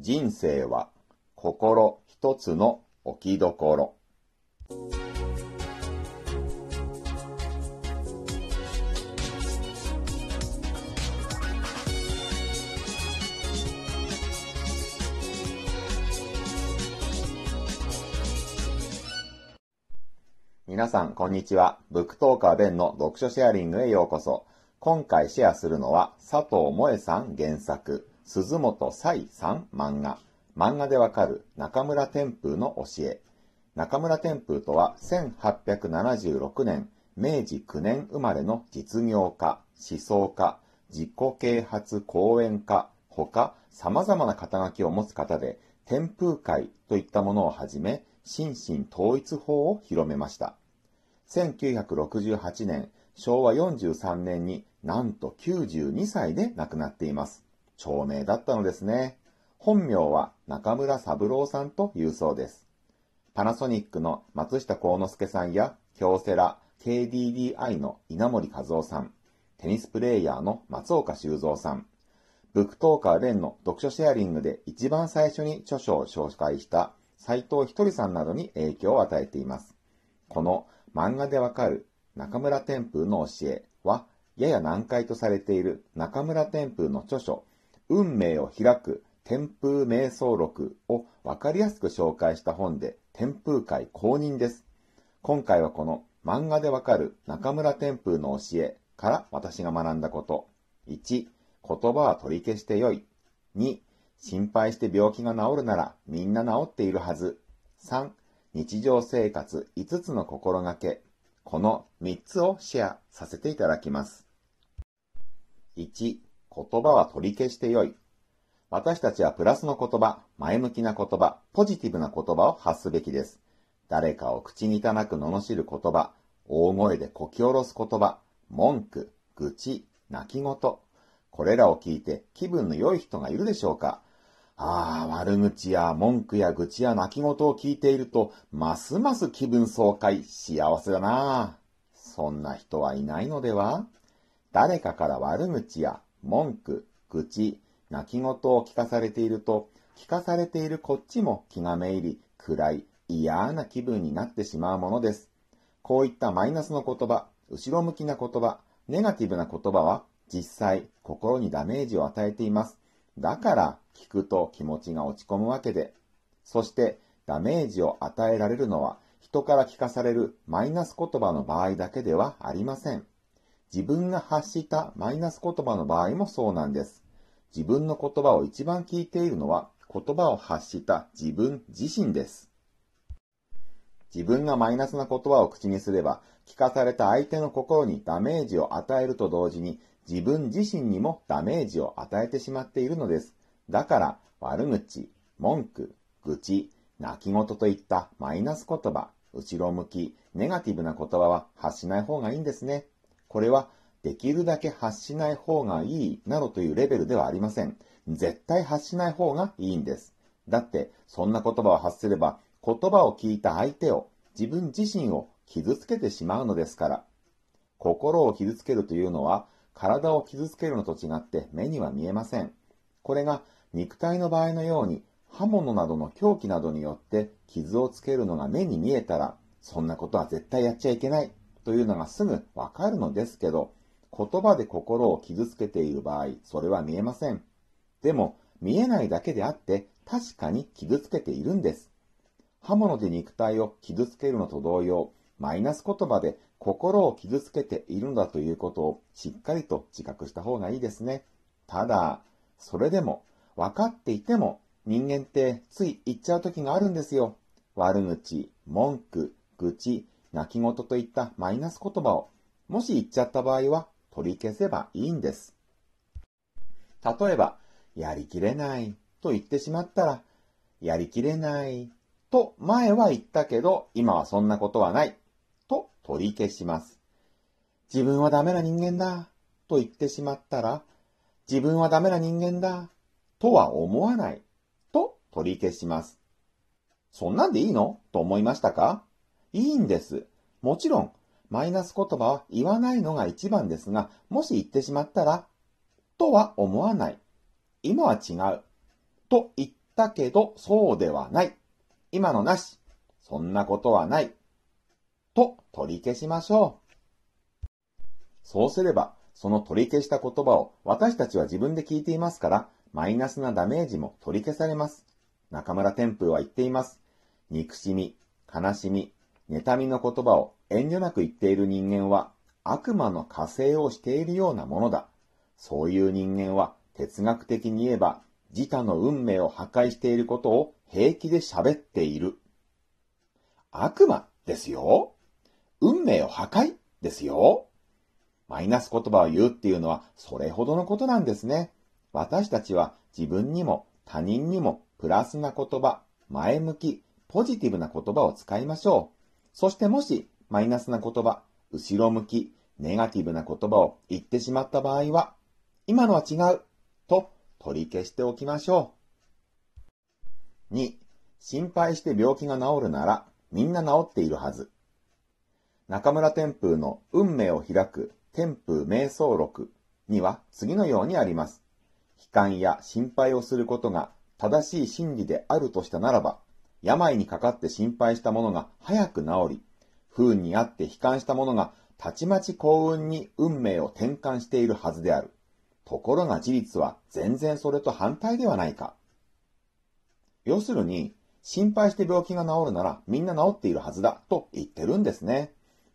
人生は心一つの置きどころ。皆さん、こんにちは。ブックトーカーベンの読書シェアリングへようこそ。今回シェアするのは、佐藤萌さん原作、鈴本彩さん漫画、漫画でわかる中村天風の教え。中村天風とは1876年、明治9年生まれの実業家、思想家、自己啓発講演家、ほか様々な肩書きを持つ方で、天風会といったものをはじめ、心身統一法を広めました。1968年、昭和43年になんと92歳で亡くなっています。長命だったのですね。本名は中村三郎さんというそうです。パナソニックの松下幸之助さんや京セラ、KDDI の稲森和夫さん、テニスプレイヤーの松岡修造さん、ブックトーカー連の読書シェアリングで一番最初に著書を紹介した斎藤ひとりさんなどに影響を与えています。この漫画でわかる中村天風の教えは、やや難解とされている中村天風の著書、運命を開く天風瞑想録をわかりやすく紹介した本で天風会公認です。今回はこの漫画でわかる中村天風の教えから私が学んだこと。1、言葉は取り消してよい。2、心配して病気が治るならみんな治っているはず。3、日常生活5つの心がけ。この3つをシェアさせていただきます。1、言葉は取り消してよい。私たちはプラスの言葉、前向きな言葉、ポジティブな言葉を発すべきです。誰かを口汚く罵る言葉、大声でこき下ろす言葉、文句、愚痴、泣き言。これらを聞いて気分の良い人がいるでしょうかああ、悪口や文句や愚痴や泣き言を聞いていると、ますます気分爽快、幸せだなそんな人はいないのでは誰かから悪口や文句、愚痴、泣き言を聞かされていると、聞かされているこっちも気がめ入り、暗い、嫌な気分になってしまうものです。こういったマイナスの言葉、後ろ向きな言葉、ネガティブな言葉は、実際、心にダメージを与えています。だから、聞くと気持ちが落ち込むわけで。そして、ダメージを与えられるのは、人から聞かされるマイナス言葉の場合だけではありません。自分が発したマイナス言葉の場合もそうなんです。自分の言葉を一番聞いているのは言葉を発した自分自身です。自分がマイナスな言葉を口にすれば、聞かされた相手の心にダメージを与えると同時に、自分自身にもダメージを与えてしまっているのです。だから、悪口、文句、愚痴、泣き言といったマイナス言葉、後ろ向き、ネガティブな言葉は発しない方がいいんですね。これはできるだけ発しない方がいいなどというレベルではありません。絶対発しない方がいいんです。だって、そんな言葉を発すれば、言葉を聞いた相手を、自分自身を傷つけてしまうのですから。心を傷つけるというのは、体を傷つけるのと違って目には見えません。これが肉体の場合のように、刃物などの凶器などによって傷をつけるのが目に見えたら、そんなことは絶対やっちゃいけないというのがすぐわかるのですけど、言葉で心を傷つけている場合、それは見えません。でも、見えないだけであって、確かに傷つけているんです。刃物で肉体を傷つけるのと同様、マイナス言葉で心を傷つけているんだということをしっかりと自覚した方がいいですね。ただ、それでも、分かっていても、人間ってつい言っちゃう時があるんですよ。悪口、文句、愚痴、泣き言といったマイナス言葉を、もし言っちゃった場合は、取り消せばいいんです。例えば、やりきれないと言ってしまったら、やりきれないと前は言ったけど、今はそんなことはないと取り消します。自分はダメな人間だと言ってしまったら、自分はダメな人間だとは思わないと取り消します。そんなんでいいの？と思いましたか？いいんです。もちろん、マイナス言葉は言わないのが一番ですが、もし言ってしまったら、とは思わない。今は違う。と言ったけどそうではない。今のなし。そんなことはない。と取り消しましょう。そうすれば、その取り消した言葉を私たちは自分で聞いていますから、マイナスなダメージも取り消されます。中村天風は言っています。憎しみ、悲しみ、妬みの言葉を遠慮なく言っている人間は悪魔の加勢をしているようなものだ。そういう人間は哲学的に言えば自他の運命を破壊していることを平気で喋っている。悪魔ですよ。運命を破壊ですよ。マイナス言葉を言うっていうのはそれほどのことなんですね。私たちは自分にも他人にもプラスな言葉、前向き、ポジティブな言葉を使いましょう。そしてもしマイナスな言葉、後ろ向き、ネガティブな言葉を言ってしまった場合は、今のは違うと取り消しておきましょう。2、心配して病気が治るならみんな治っているはず。中村天風の運命を開く天風瞑想録には次のようにあります。悲観や心配をすることが正しい真理であるとしたならば、病にかかって心配したものが早く治り、不運にあって悲観したものがたちまち幸運に運命を転換しているはずである。ところが事実は全然それと反対ではないか。要するに、心配して病気が治るならみんな治っているはずだと言ってるんですね。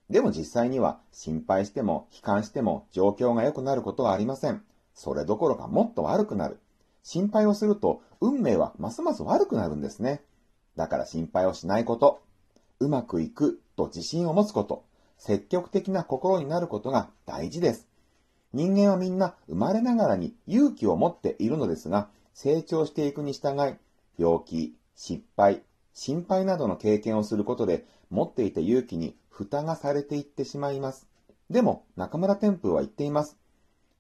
でも実際には心配しても悲観しても状況が良くなることはありません。それどころかもっと悪くなる。心配をすると運命はますます悪くなるんですね。だから心配をしないこと、うまくいくと自信を持つこと、積極的な心になることが大事です。人間はみんな生まれながらに勇気を持っているのですが、成長していくに従い、病気、失敗、心配などの経験をすることで持っていた勇気に蓋がされていってしまいます。でも、中村天風は言っています。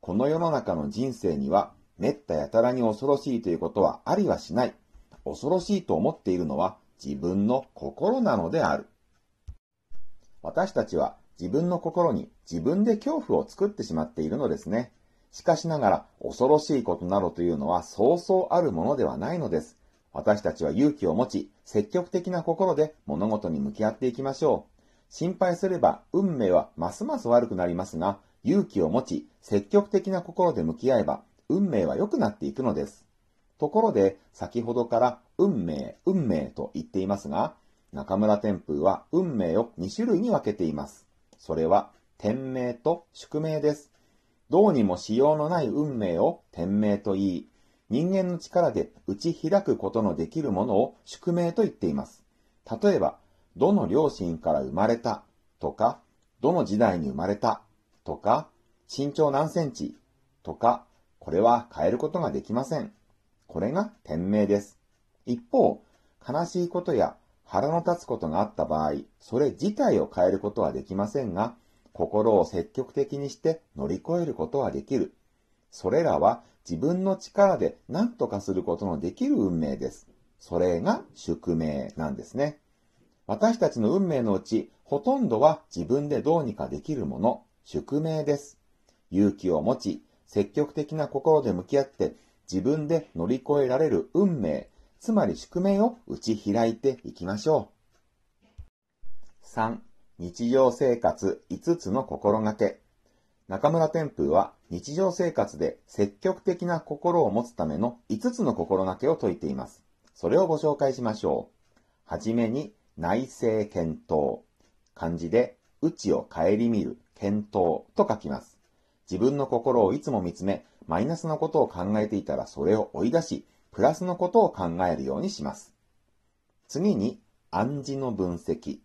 この世の中の人生には、めったやたらに恐ろしいということはありはしない。恐ろしいと思っているのは自分の心なのである。私たちは自分の心に自分で恐怖を作ってしまっているのですね。しかしながら恐ろしいことなどというのはそうそうあるものではないのです。私たちは勇気を持ち、積極的な心で物事に向き合っていきましょう。心配すれば運命はますます悪くなりますが、勇気を持ち、積極的な心で向き合えば、運命は良くなっていくのです。ところで、先ほどから運命、運命と言っていますが、中村天風は運命を2種類に分けています。それは、天命と宿命です。どうにもしようのない運命を天命と言い、人間の力で打ち開くことのできるものを宿命と言っています。例えば、どの両親から生まれたとか、どの時代に生まれたとか、身長何センチとか、これは変えることができません。これが天命です。一方、悲しいことや腹の立つことがあった場合、それ自体を変えることはできませんが、心を積極的にして乗り越えることはできる。それらは自分の力で何とかすることのできる運命です。それが宿命なんですね。私たちの運命のうち、ほとんどは自分でどうにかできるもの、宿命です。勇気を持ち、積極的な心で向き合って自分で乗り越えられる運命、つまり宿命を打ち開いていきましょう。3. 日常生活5つの心がけ。中村天風は日常生活で積極的な心を持つための5つの心がけを説いています。それをご紹介しましょう。はじめに内政検討。漢字で内を顧みる検討と書きます。自分の心をいつも見つめ、マイナスのことを考えていたらそれを追い出し、プラスのことを考えるようにします。次に、暗示の分析。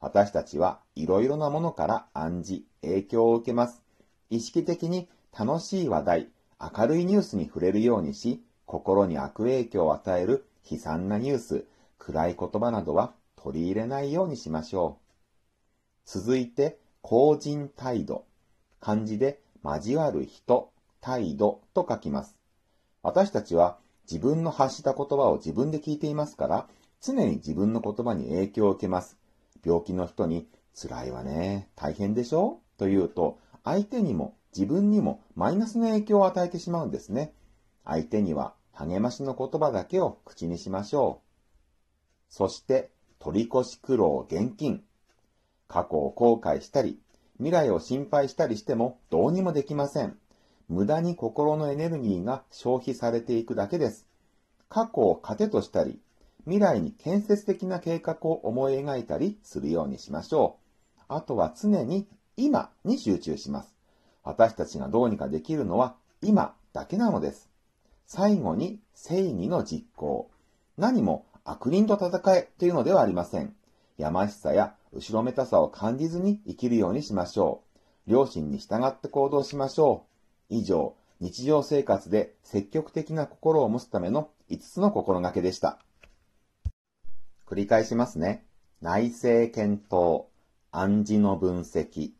私たちはいろいろなものから暗示、影響を受けます。意識的に楽しい話題、明るいニュースに触れるようにし、心に悪影響を与える悲惨なニュース、暗い言葉などは取り入れないようにしましょう。続いて、公人態度。漢字で交わる人、態度と書きます。私たちは自分の発した言葉を自分で聞いていますから、常に自分の言葉に影響を受けます。病気の人に、辛いわね、大変でしょ？と言うと、相手にも自分にもマイナスの影響を与えてしまうんですね。相手には励ましの言葉だけを口にしましょう。そして、取り越し苦労現金。過去を後悔したり、未来を心配したりしてもどうにもできません。無駄に心のエネルギーが消費されていくだけです。過去を糧としたり、未来に建設的な計画を思い描いたりするようにしましょう。あとは常に今に集中します。私たちがどうにかできるのは今だけなのです。最後に正義の実行。何も悪人と戦えというのではありません。やましさや後ろめたさを感じずに生きるようにしましょう。両親に従って行動しましょう。以上、日常生活で積極的な心を持つための5つの心がけでした。繰り返しますね。内政検討、暗示の分析、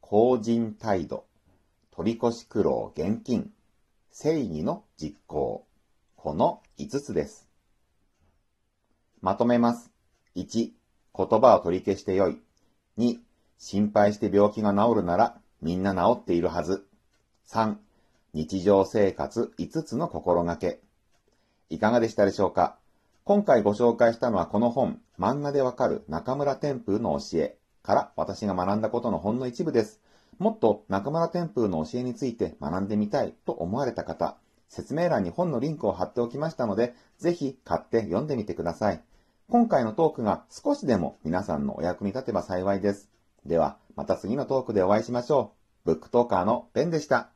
公人態度、取り越し苦労現金、正義の実行。この5つです。まとめます。1、言葉を取り消してよい。2、心配して病気が治るならみんな治っているはず。3、日常生活5つの心がけ。いかがでしたでしょうか？今回ご紹介したのはこの本、漫画でわかる中村天風の教えから私が学んだことのほんの一部です。もっと中村天風の教えについて学んでみたいと思われた方、説明欄に本のリンクを貼っておきましたので、ぜひ買って読んでみてください。今回のトークが少しでも皆さんのお役に立てば幸いです。では、また次のトークでお会いしましょう。ブックトーカーのベンでした。